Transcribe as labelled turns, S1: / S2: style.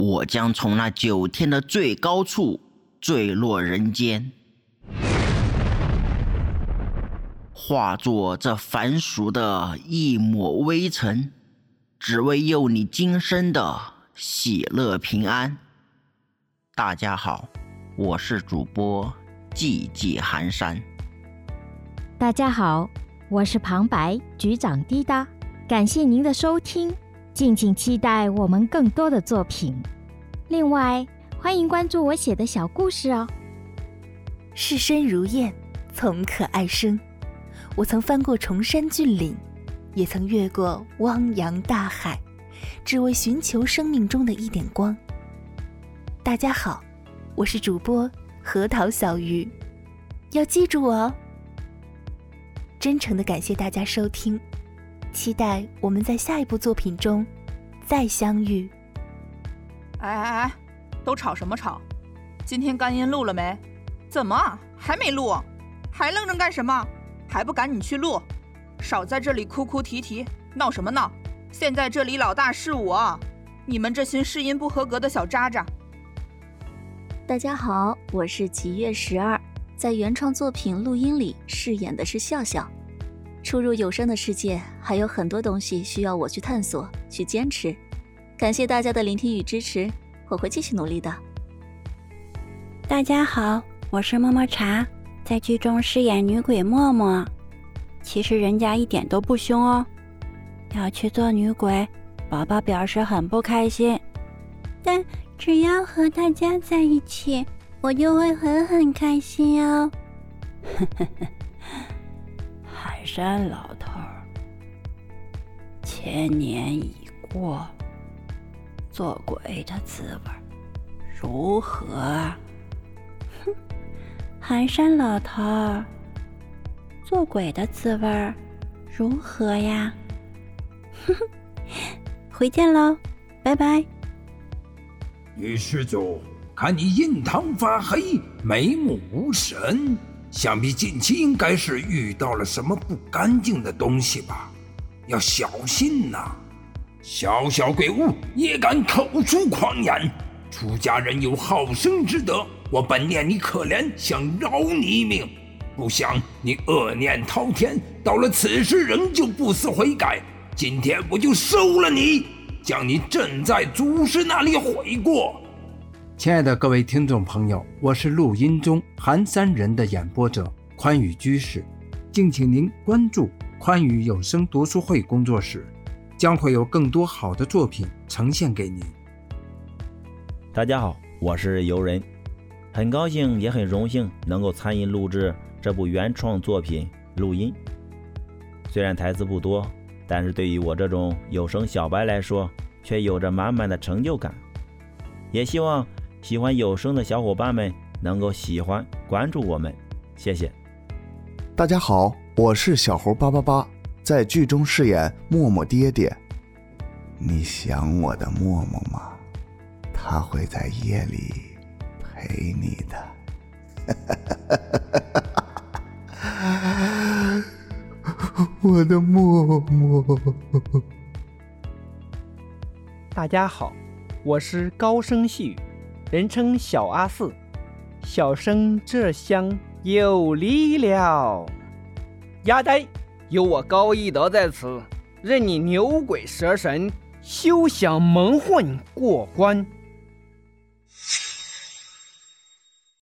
S1: 我将从那九天的最高处坠落人间，化作这凡俗的一抹微尘，只为佑你今生的喜乐平安。大家好，我是主播寂寂寒山。
S2: 大家好，我是旁白局长滴答，感谢您的收听，敬请期待我们更多的作品。另外，欢迎关注我写的小故事哦。
S3: 视身如燕，从可爱生。我曾翻过崇山峻岭，也曾越过汪洋大海，只为寻求生命中的一点光。大家好，我是主播核桃小鱼，要记住我哦。真诚的感谢大家收听，期待我们在下一部作品中再相遇。
S4: 哎哎哎，都吵什么吵？今天干音录了没？怎么还没录？还愣着干什么？还不赶紧去录！少在这里哭哭啼啼，闹什么闹？现在这里老大是我，你们这群试音不合格的小渣渣。
S5: 大家好，我是吉月十二。在原创作品录音里饰演的是笑笑。初入有声的世界，还有很多东西需要我去探索、去坚持。感谢大家的聆听与支持，我会继续努力的。
S6: 大家好，我是么么茶，在剧中饰演女鬼默默。其实人家一点都不凶哦。要去做女鬼，宝宝表示很不开心，但只要和大家在一起。我就会很很开心哦。
S7: 呵呵呵山老头儿，千年已过，做鬼的滋味如何啊？
S6: 哼，寒山老头儿，做鬼的滋味如何呀？哼哼，回见喽，拜拜。
S8: 女施主。看你印堂发黑，眉目无神，想必近期应该是遇到了什么不干净的东西吧？要小心呐！小小鬼物也敢口出狂言，出家人有好生之德，我本念你可怜，想饶你一命，不想你恶念滔天，到了此时仍旧不思悔改，今天我就收了你，将你镇在祖师那里悔过。
S9: 亲爱的各位听众朋友，我是录音中韩三人的演播者宽宇居士，敬请您关注宽宇有声读书会工作室，将会有更多好的作品呈现给您。
S10: 大家好，我是游人，很高兴也很荣幸能够参与录制这部原创作品录音。虽然台词不多，但是对于我这种有声小白来说，却有着满满的成就感。也希望。喜欢有声的小伙伴们能够喜欢关注我们，谢谢。
S11: 大家好，我是小猴八八八，在剧中饰演默默爹爹。你想我的默默吗？他会在夜里陪你的。我的默默。
S12: 大家好，我是高声细语。人称小阿四，小生这厢有礼了。丫呆，有我高一德在此，任你牛鬼蛇神，休想蒙混过关。